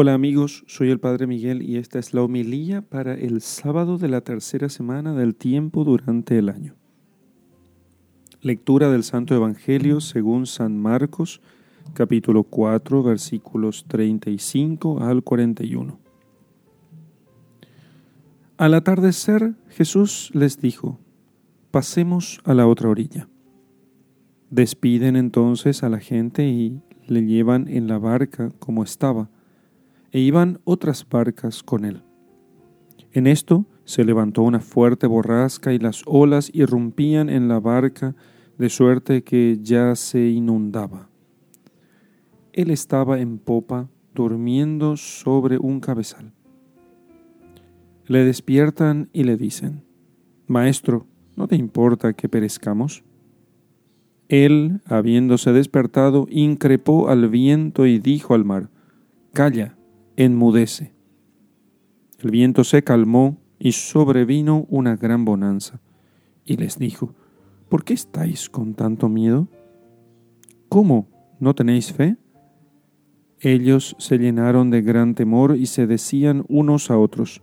Hola amigos, soy el Padre Miguel y esta es la homilía para el sábado de la tercera semana del tiempo durante el año. Lectura del Santo Evangelio según San Marcos, capítulo 4, versículos 35 al 41. Al atardecer Jesús les dijo, pasemos a la otra orilla. Despiden entonces a la gente y le llevan en la barca como estaba e iban otras barcas con él. En esto se levantó una fuerte borrasca y las olas irrumpían en la barca de suerte que ya se inundaba. Él estaba en popa, durmiendo sobre un cabezal. Le despiertan y le dicen, Maestro, ¿no te importa que perezcamos? Él, habiéndose despertado, increpó al viento y dijo al mar, Calla, enmudece. El viento se calmó y sobrevino una gran bonanza. Y les dijo, ¿por qué estáis con tanto miedo? ¿Cómo? ¿No tenéis fe? Ellos se llenaron de gran temor y se decían unos a otros,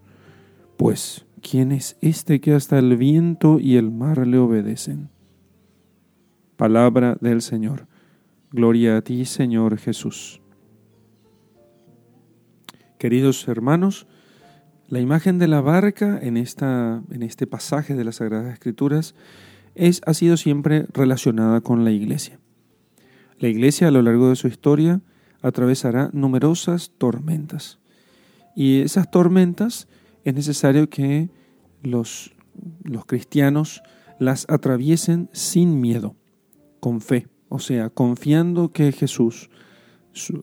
pues, ¿quién es este que hasta el viento y el mar le obedecen? Palabra del Señor. Gloria a ti, Señor Jesús. Queridos hermanos, la imagen de la barca en, esta, en este pasaje de las Sagradas Escrituras es, ha sido siempre relacionada con la iglesia. La iglesia a lo largo de su historia atravesará numerosas tormentas. Y esas tormentas es necesario que los, los cristianos las atraviesen sin miedo, con fe, o sea, confiando que Jesús,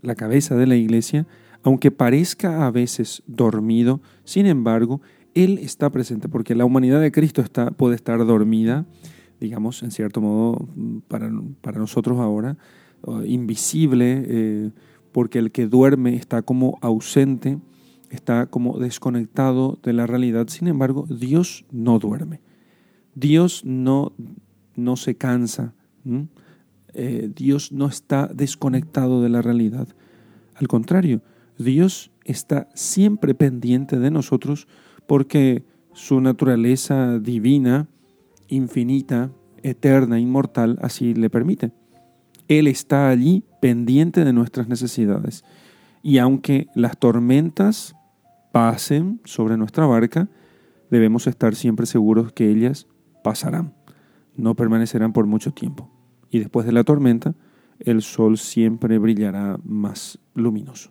la cabeza de la iglesia, aunque parezca a veces dormido, sin embargo, Él está presente, porque la humanidad de Cristo puede estar dormida, digamos, en cierto modo, para, nosotros ahora, invisible, eh, porque el que duerme está como ausente, está como desconectado de la realidad. Sin embargo, Dios no duerme. Dios no, no se cansa. Eh, Dios no está desconectado de la realidad. Al contrario, Dios está siempre pendiente de nosotros porque su naturaleza divina, infinita, eterna, inmortal, así le permite. Él está allí pendiente de nuestras necesidades. Y aunque las tormentas pasen sobre nuestra barca, debemos estar siempre seguros que ellas pasarán, no permanecerán por mucho tiempo. Y después de la tormenta, el sol siempre brillará más luminoso.